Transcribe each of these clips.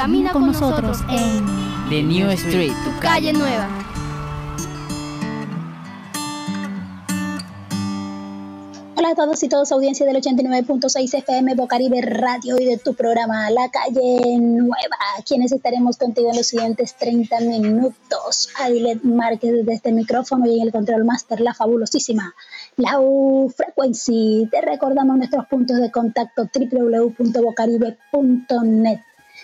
camina con nosotros en The New Street, tu calle nueva. Hola a todos y todas, audiencia del 89.6 FM Bocaribe Radio y de tu programa La Calle Nueva, quienes estaremos contigo en los siguientes 30 minutos. Adilet Márquez desde este micrófono y en el control master, la fabulosísima Lau Frequency. Te recordamos nuestros puntos de contacto www.bocaribe.net,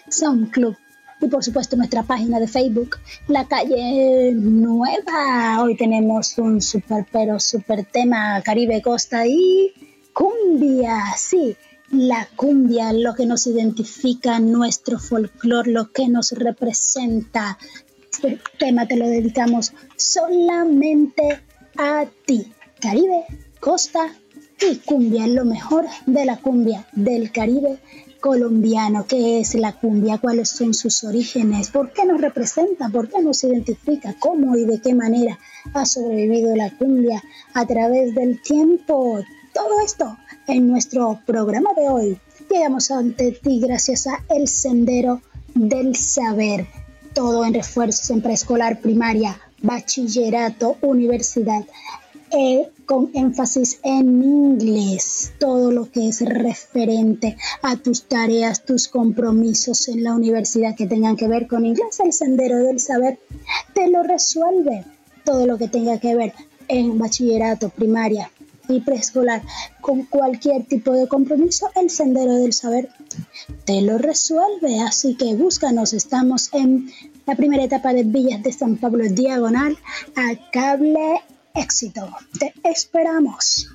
SoundClub y por supuesto nuestra página de Facebook, La Calle Nueva. Hoy tenemos un super pero super tema Caribe Costa y cumbia, sí. La cumbia, lo que nos identifica, nuestro folclore, lo que nos representa. Este tema te lo dedicamos solamente a ti. Caribe, Costa y cumbia, lo mejor de la cumbia del Caribe colombiano, qué es la cumbia, cuáles son sus orígenes, por qué nos representa, por qué nos identifica, cómo y de qué manera ha sobrevivido la cumbia a través del tiempo. Todo esto en nuestro programa de hoy. Llegamos ante ti gracias a El Sendero del Saber. Todo en refuerzos en preescolar, primaria, bachillerato, universidad. Eh, con énfasis en inglés, todo lo que es referente a tus tareas, tus compromisos en la universidad que tengan que ver con inglés, el sendero del saber te lo resuelve. Todo lo que tenga que ver en bachillerato, primaria y preescolar con cualquier tipo de compromiso, el sendero del saber te lo resuelve. Así que búscanos, estamos en la primera etapa de Villas de San Pablo Diagonal a cable éxito. Te esperamos.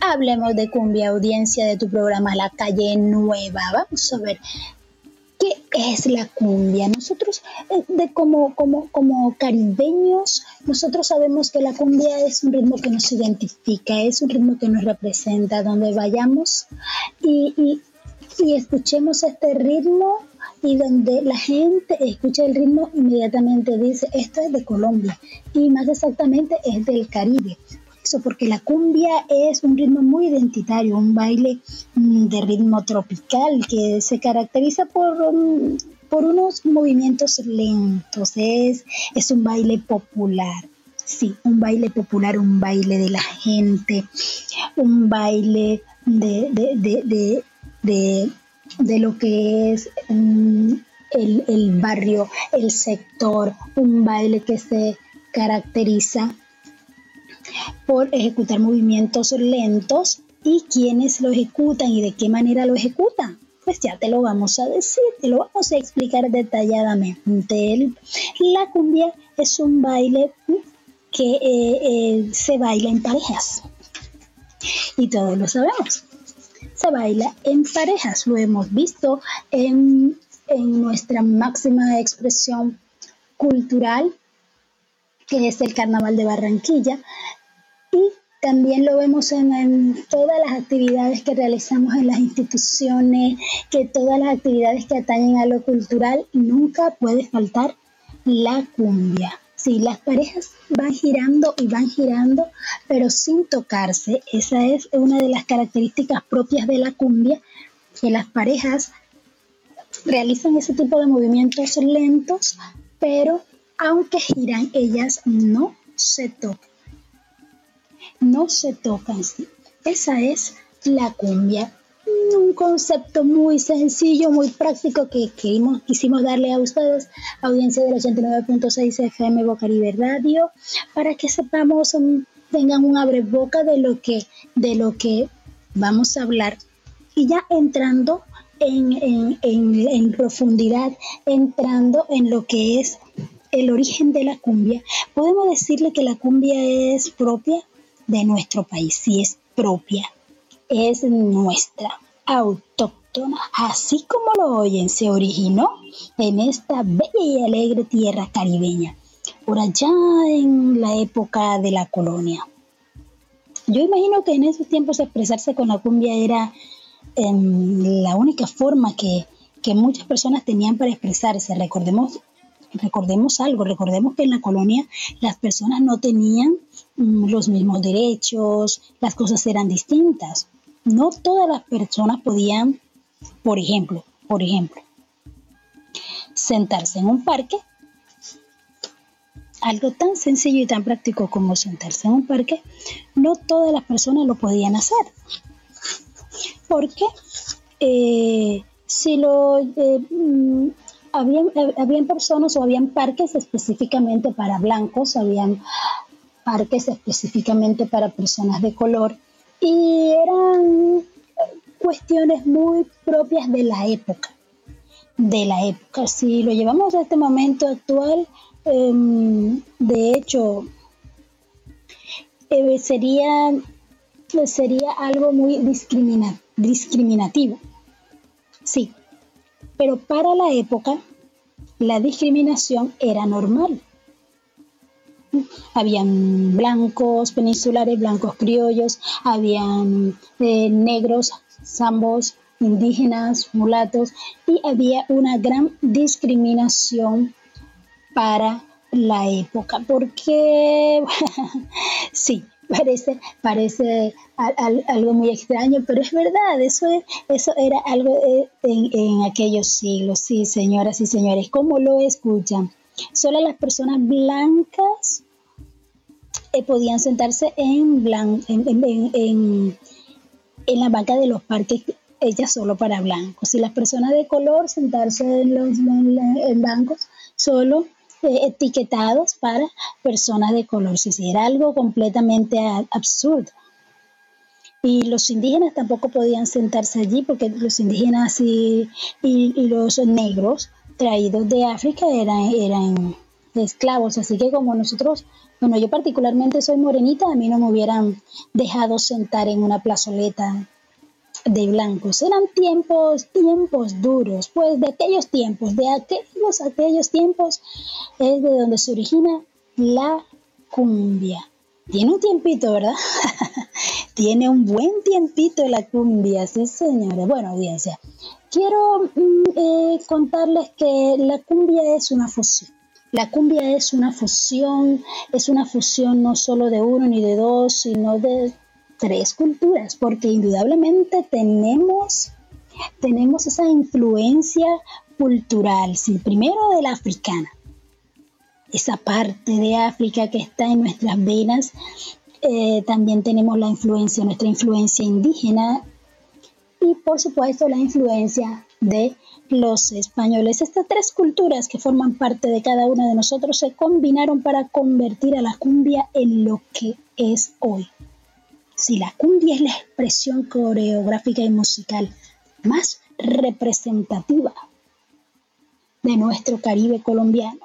Hablemos de cumbia, audiencia de tu programa La Calle Nueva. Vamos a ver ¿Qué es la cumbia? Nosotros, eh, de como, como, como caribeños, nosotros sabemos que la cumbia es un ritmo que nos identifica, es un ritmo que nos representa, donde vayamos y, y, y escuchemos este ritmo y donde la gente escucha el ritmo inmediatamente dice, esto es de Colombia y más exactamente es del Caribe porque la cumbia es un ritmo muy identitario, un baile mm, de ritmo tropical que se caracteriza por, mm, por unos movimientos lentos, es, es un baile popular. Sí, un baile popular, un baile de la gente, un baile de, de, de, de lo que es mm, el, el, barrio, el sector, un baile que se caracteriza por ejecutar movimientos lentos y quiénes lo ejecutan y de qué manera lo ejecutan. Pues ya te lo vamos a decir, te lo vamos a explicar detalladamente. La cumbia es un baile que eh, eh, se baila en parejas y todos lo sabemos. Se baila en parejas, lo hemos visto en, en nuestra máxima expresión cultural que es el Carnaval de Barranquilla, y también lo vemos en, todas las actividades que realizamos en las instituciones, que todas las actividades que atañen a lo cultural, nunca puede faltar la cumbia. Sí, las parejas van girando y van girando, pero sin tocarse. Esa es una de las características propias de la cumbia, que las parejas realizan ese tipo de movimientos lentos, pero aunque giran, ellas no se tocan. No se tocan. Esa es la cumbia. Un concepto muy sencillo, muy práctico que quisimos darle a ustedes, audiencia del 89.6 FM Bocaribe Radio, para que sepamos, um, tengan un boca de lo que, de lo que vamos a hablar. Y ya entrando en, en, profundidad, entrando en lo que es el origen de la cumbia, podemos decirle que la cumbia es propia de nuestro país, sí es propia, es nuestra, autóctona, así como lo oyen, se originó en esta bella y alegre tierra caribeña, por allá en la época de la colonia. Yo imagino que en esos tiempos expresarse con la cumbia era em, la única forma que, que muchas personas tenían para expresarse. Recordemos recordemos algo, recordemos que en la colonia las personas no tenían mm, los mismos derechos, las cosas eran distintas. No todas las personas podían, por ejemplo, por ejemplo, sentarse en un parque, algo tan sencillo y tan práctico como sentarse en un parque, no todas las personas lo podían hacer. Porque eh, si lo eh, mm, habían, eh, habían personas o habían parques específicamente para blancos, habían parques específicamente para personas de color y eran eh, cuestiones muy propias de la época, de la época. Si lo llevamos a este momento actual, em, de hecho, eh, sería, sería algo muy discriminativo. Sí, pero para la época la discriminación era normal. Habían blancos peninsulares, blancos criollos, habían eh, negros, zambos, indígenas, mulatos y había una gran discriminación para la época, porque sí, parece, parece algo muy extraño, pero es verdad, eso, eso era algo eh, en, aquellos siglos, sí, señoras y señores, ¿cómo lo escuchan? Solo las personas blancas eh, podían sentarse en, en, en, la banca de los parques ellas solo para blancos y las personas de color sentarse en los en bancos solo etiquetados para personas de color. Si era algo completamente absurdo. Y los indígenas tampoco podían sentarse allí porque los indígenas y, y, los negros traídos de África eran, eran esclavos. Así que como nosotros, bueno, yo particularmente soy morenita, a mí no me hubieran dejado sentar en una plazoleta de blancos. Eran tiempos, tiempos duros, pues de aquellos tiempos, de aquellos, aquellos tiempos es de donde se origina la cumbia. Tiene un tiempito, ¿verdad? Tiene un buen tiempito la cumbia, sí señores. Bueno, audiencia, quiero mm, eh, contarles que la cumbia es una fusión. La cumbia es una fusión, es una fusión no solo de uno ni de dos, sino de tres culturas, porque indudablemente tenemos, tenemos esa influencia cultural, sí, primero de la africana, esa parte de África que está en nuestras venas, eh, también tenemos la influencia, nuestra influencia indígena y por supuesto la influencia de los españoles. Estas tres culturas que forman parte de cada uno de nosotros se combinaron para convertir a la cumbia en lo que es hoy. Si la cumbia es la expresión coreográfica y musical más representativa de nuestro Caribe colombiano,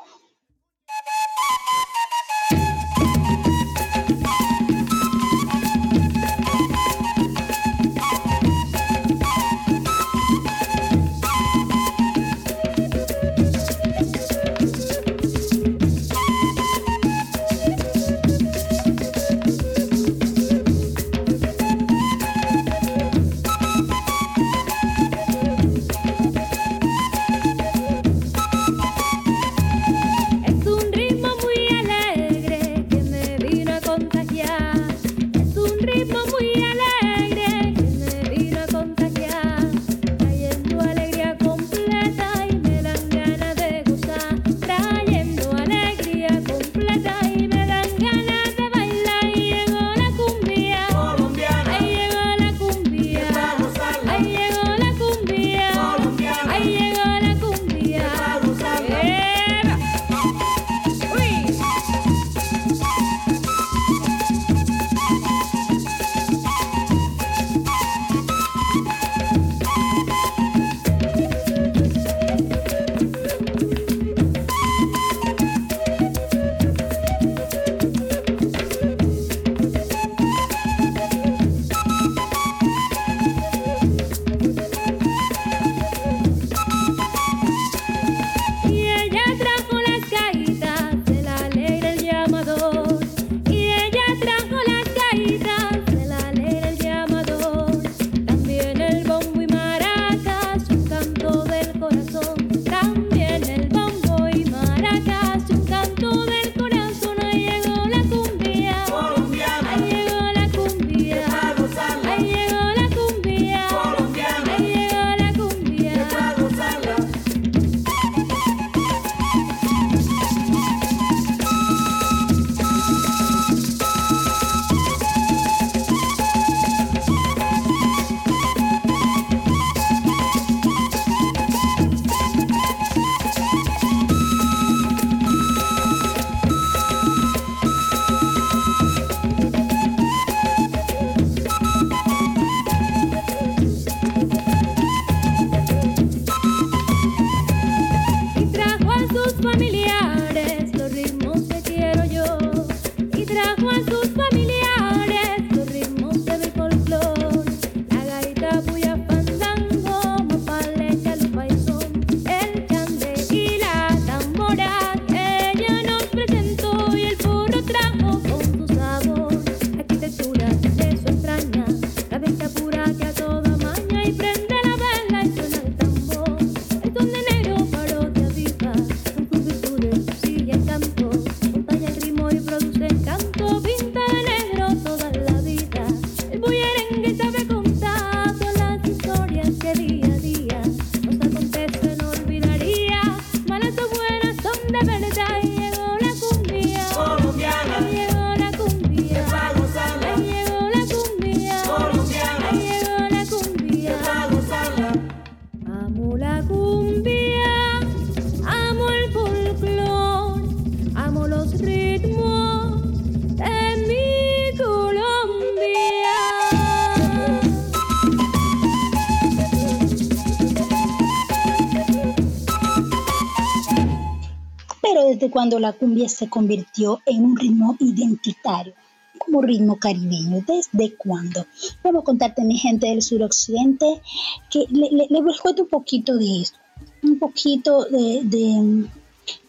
cuando la cumbia se convirtió en un ritmo identitario, como ritmo caribeño. ¿Desde cuándo? Vamos a contarte, mi gente del suroccidente, que le, le, cuento un poquito de esto, un poquito de,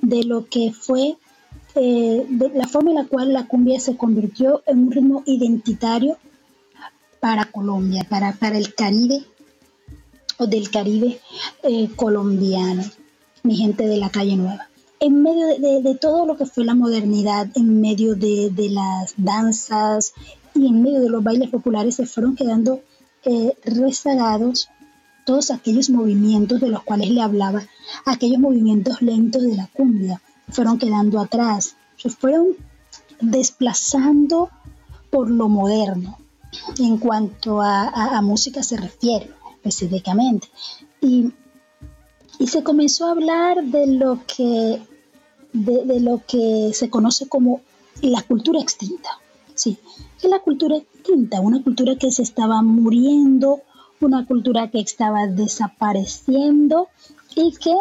de, lo que fue eh, la forma en la cual la cumbia se convirtió en un ritmo identitario para Colombia, para, para el Caribe o del Caribe eh, colombiano, mi gente de la calle nueva. En medio de, todo lo que fue la modernidad, en medio de, las danzas y en medio de los bailes populares, se fueron quedando eh, rezagados todos aquellos movimientos de los cuales le hablaba, aquellos movimientos lentos de la cumbia, fueron quedando atrás, se fueron desplazando por lo moderno en cuanto a música se refiere específicamente. Y se comenzó a hablar de lo que, de, lo que se conoce como la cultura extinta. Sí, es la cultura extinta, una cultura que se estaba muriendo, una cultura que estaba desapareciendo y que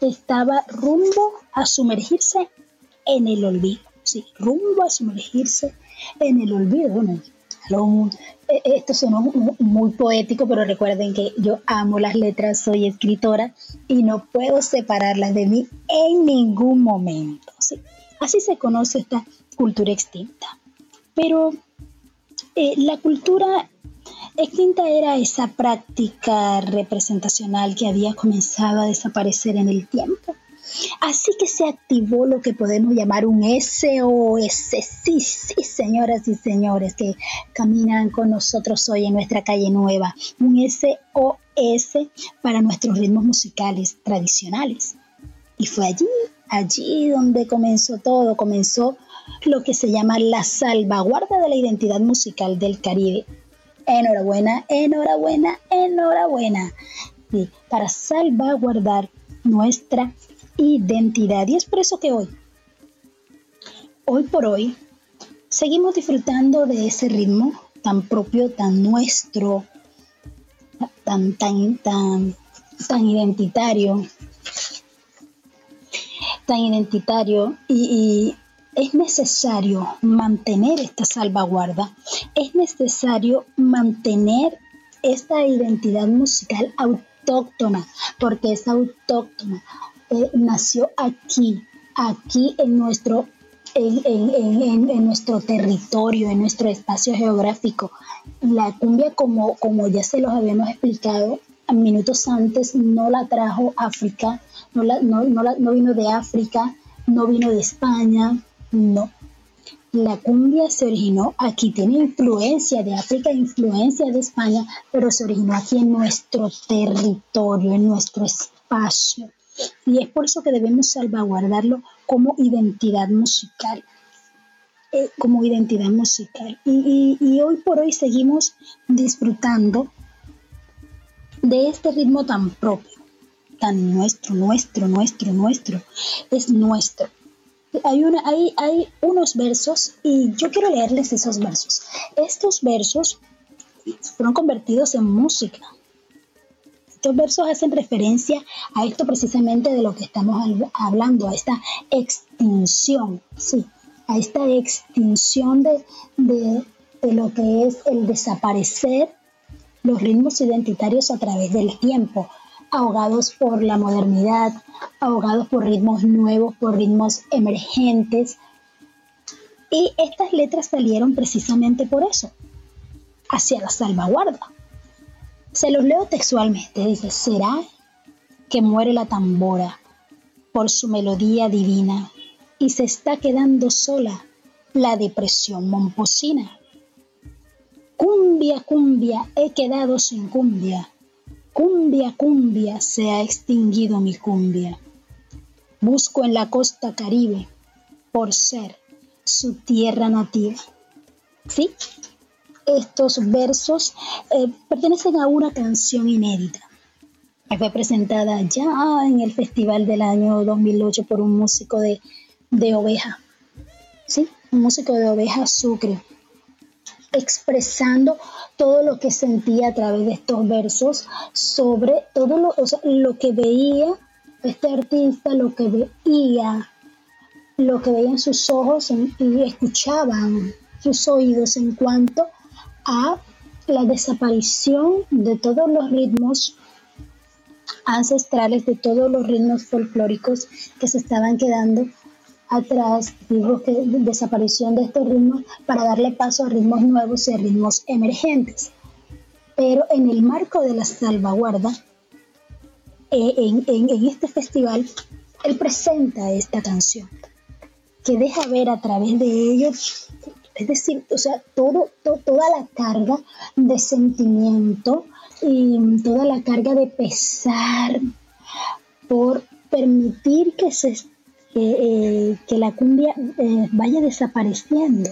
estaba rumbo a sumergirse en el olvido. Sí, rumbo a sumergirse en el olvido. Eh, esto suena muy poético, pero recuerden que yo amo las letras, soy escritora y no puedo separarlas de mí en ningún momento. Así se conoce esta cultura extinta. Pero eh, la cultura extinta era esa práctica representacional que había comenzado a desaparecer en el tiempo Así que se activó lo que podemos llamar un SOS. Sí, sí, señoras y señores que caminan con nosotros hoy en nuestra calle nueva. Un SOS para nuestros ritmos musicales tradicionales. Y fue allí, allí donde comenzó todo, comenzó lo que se llama la salvaguarda de la identidad musical del Caribe. Enhorabuena, enhorabuena, enhorabuena. Sí, para salvaguardar nuestra identidad. Y es por eso que hoy, hoy por hoy, seguimos disfrutando de ese ritmo tan propio, tan nuestro, tan, tan, tan, tan identitario, tan identitario. Y, es necesario mantener esta salvaguarda, es necesario mantener esta identidad musical autóctona, porque es autóctona, nació aquí, aquí en nuestro, en, nuestro territorio, en nuestro espacio geográfico. La cumbia, como, como ya se los habíamos explicado minutos antes, no la trajo África, no, no, no vino de África, no vino de España, no. La cumbia se originó aquí, tiene influencia de África, influencia de España, pero se originó aquí en nuestro territorio, en nuestro espacio. Y es por eso que debemos salvaguardarlo como identidad musical. Eh, como identidad musical. Y, hoy por hoy seguimos disfrutando de este ritmo tan propio, tan nuestro, nuestro, nuestro, nuestro. Es nuestro. Hay, una, hay, hay unos versos y yo quiero leerles esos versos. Estos versos fueron convertidos en música estos versos hacen referencia a esto precisamente de lo que estamos hablando, a esta extinción, sí, a esta extinción de, lo que es el desaparecer los ritmos identitarios a través del tiempo, ahogados por la modernidad, ahogados por ritmos nuevos, por ritmos emergentes. Y estas letras salieron precisamente por eso, hacia la salvaguarda, se los leo textualmente. Dice, ¿será que muere la tambora por su melodía divina y se está quedando sola la depresión momposina? Cumbia, cumbia, he quedado sin cumbia. Cumbia, cumbia, se ha extinguido mi cumbia. Busco en la costa caribe por ser su tierra nativa. ¿Sí? Estos versos eh, pertenecen a una canción inédita que fue presentada ya en el festival del año 2008 por un músico de, oveja, ¿sí? Un músico de oveja sucre, expresando todo lo que sentía a través de estos versos sobre todo lo, lo que veía este artista, lo que veía lo que veían sus ojos y escuchaban sus oídos en cuanto la desaparición de todos los ritmos ancestrales, de todos los ritmos folclóricos que se estaban quedando atrás, digo que desaparición de estos ritmos para darle paso a ritmos nuevos y a ritmos emergentes. Pero en el marco de la salvaguarda, eh, en, este festival, él presenta esta canción que deja ver a través de ellos, es decir, o sea, todo, toda la carga de sentimiento y toda la carga de pesar por permitir que se eh, que la cumbia eh, vaya desapareciendo.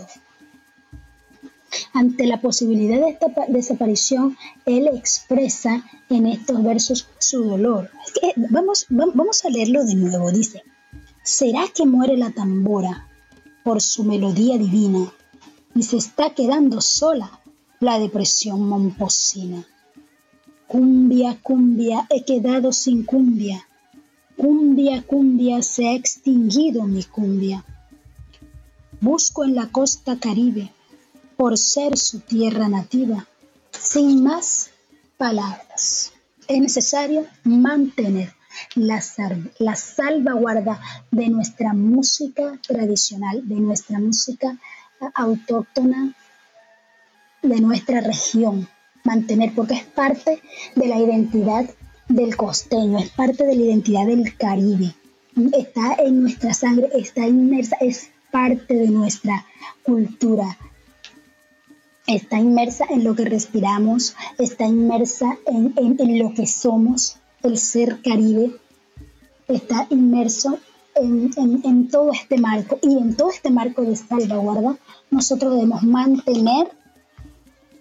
Ante la posibilidad de esta desaparición, él expresa en estos versos su dolor. vamos, vamos a leerlo de nuevo. Dice, ¿será que muere la tambora por su melodía divina y se está quedando sola la depresión momposina? Cumbia, cumbia, he quedado sin cumbia Cumbia, cumbia, se ha extinguido mi cumbia. Busco en la costa caribe, por ser su tierra nativa, sin más palabras. Es necesario mantener la, la salvaguarda de nuestra música tradicional, de nuestra música autóctona, de nuestra región. Mantener, porque es parte de la identidad del costeño, es parte de la identidad del Caribe. Está en nuestra sangre, está inmersa, es parte de nuestra cultura. Está inmersa en lo que respiramos, está inmersa en, lo que somos, el ser caribe. Está inmerso en, en, todo este marco y en todo este marco de salvaguarda nosotros debemos mantener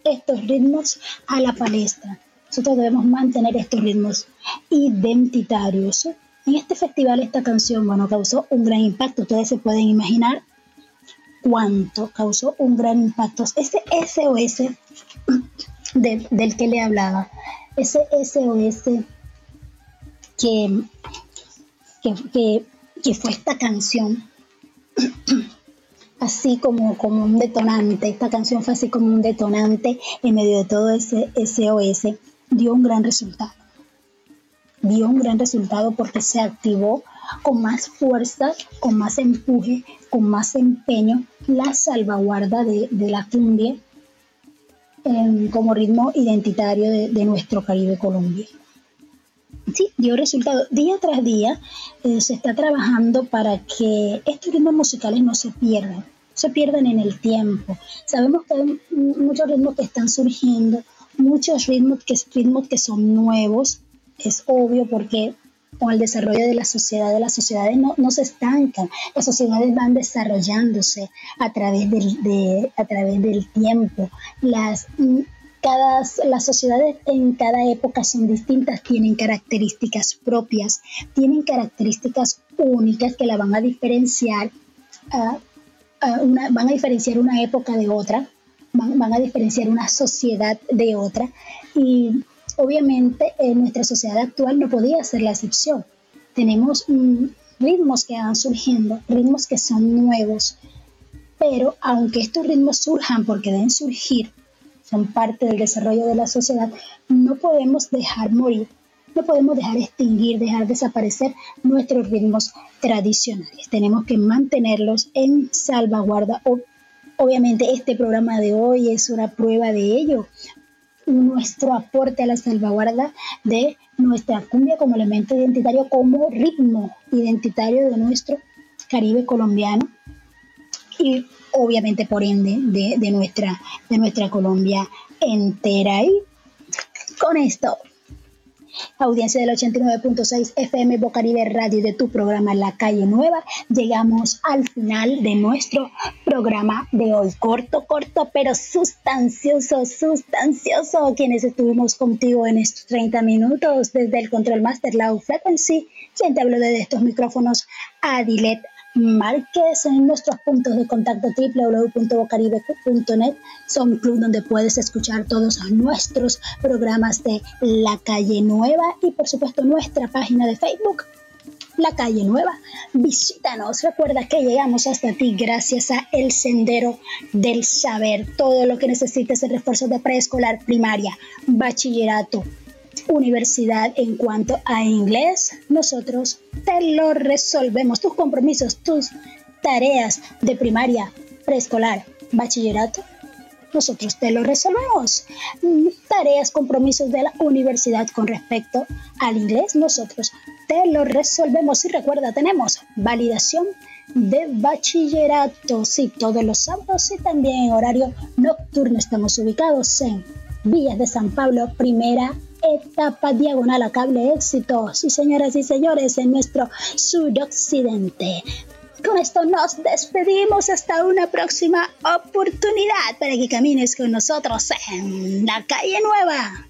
estos ritmos a la palestra nosotros debemos mantener estos ritmos identitarios. En este festival esta canción, bueno, causó un gran impacto. Ustedes se pueden imaginar cuánto causó un gran impacto. Ese SOS del que le hablaba, ese SOS que, que, que, fue esta canción, así como, como un detonante, esta canción fue así como un detonante en medio de todo ese SOS dio un gran resultado. Dio un gran resultado porque se activó con más fuerza, con más empuje, con más empeño la salvaguarda de, la cumbia em, como ritmo identitario de, nuestro Caribe Colombia. Sí, dio resultado. Día tras día eh, se está trabajando para que estos ritmos musicales no se pierdan, se pierdan en el tiempo. Sabemos que hay muchos ritmos que están surgiendo, muchos ritmos que, ritmos que son nuevos, es obvio porque con el desarrollo de la sociedad, de las sociedades no, no se estancan, las sociedades van desarrollándose a través del, de, a través del tiempo. Las, cada, las sociedades en cada época son distintas, tienen características propias, tienen características únicas que la van a diferenciar, una, van a diferenciar una época de otra van, a diferenciar una sociedad de otra y obviamente en nuestra sociedad actual no podía ser la excepción. Tenemos mm, ritmos que van surgiendo, ritmos que son nuevos, pero aunque estos ritmos surjan porque deben surgir, son parte del desarrollo de la sociedad, no podemos dejar morir, no podemos dejar extinguir, dejar desaparecer nuestros ritmos tradicionales. Tenemos que mantenerlos en salvaguarda Obviamente este programa de hoy es una prueba de ello, nuestro aporte a la salvaguarda de nuestra cumbia como elemento identitario, como ritmo identitario de nuestro Caribe colombiano y obviamente por ende de, nuestra, de nuestra Colombia entera. Y con esto audiencia del 89.6 FM Bocaribe Radio de tu programa La Calle Nueva. Llegamos al final de nuestro programa de hoy. Corto, corto, pero sustancioso, sustancioso. Quienes estuvimos contigo en estos 30 minutos desde el Control Master Low Frequency. Quien te habló desde estos micrófonos, Adilet Márquez en nuestros puntos de contacto www.bocaribe.net son club donde puedes escuchar todos nuestros programas de La Calle Nueva y por supuesto nuestra página de Facebook la calle nueva. Visítanos, recuerda que llegamos hasta ti gracias a El Sendero del Saber. Todo lo que necesites de refuerzo de preescolar, primaria, bachillerato, universidad en cuanto a inglés, nosotros te lo resolvemos. Tus compromisos, tus tareas de primaria, preescolar, bachillerato, nosotros te lo resolvemos. Tareas, compromisos de la universidad con respecto al inglés, nosotros te lo resolvemos. Y recuerda, tenemos validación de bachillerato, sí, todos los sábados y también en horario nocturno. Estamos ubicados en Villas de San Pablo, primera etapa diagonal a cable éxito. Sí, señoras y señores, en nuestro suroccidente. Con esto nos despedimos hasta una próxima oportunidad para que camines con nosotros en la calle nueva.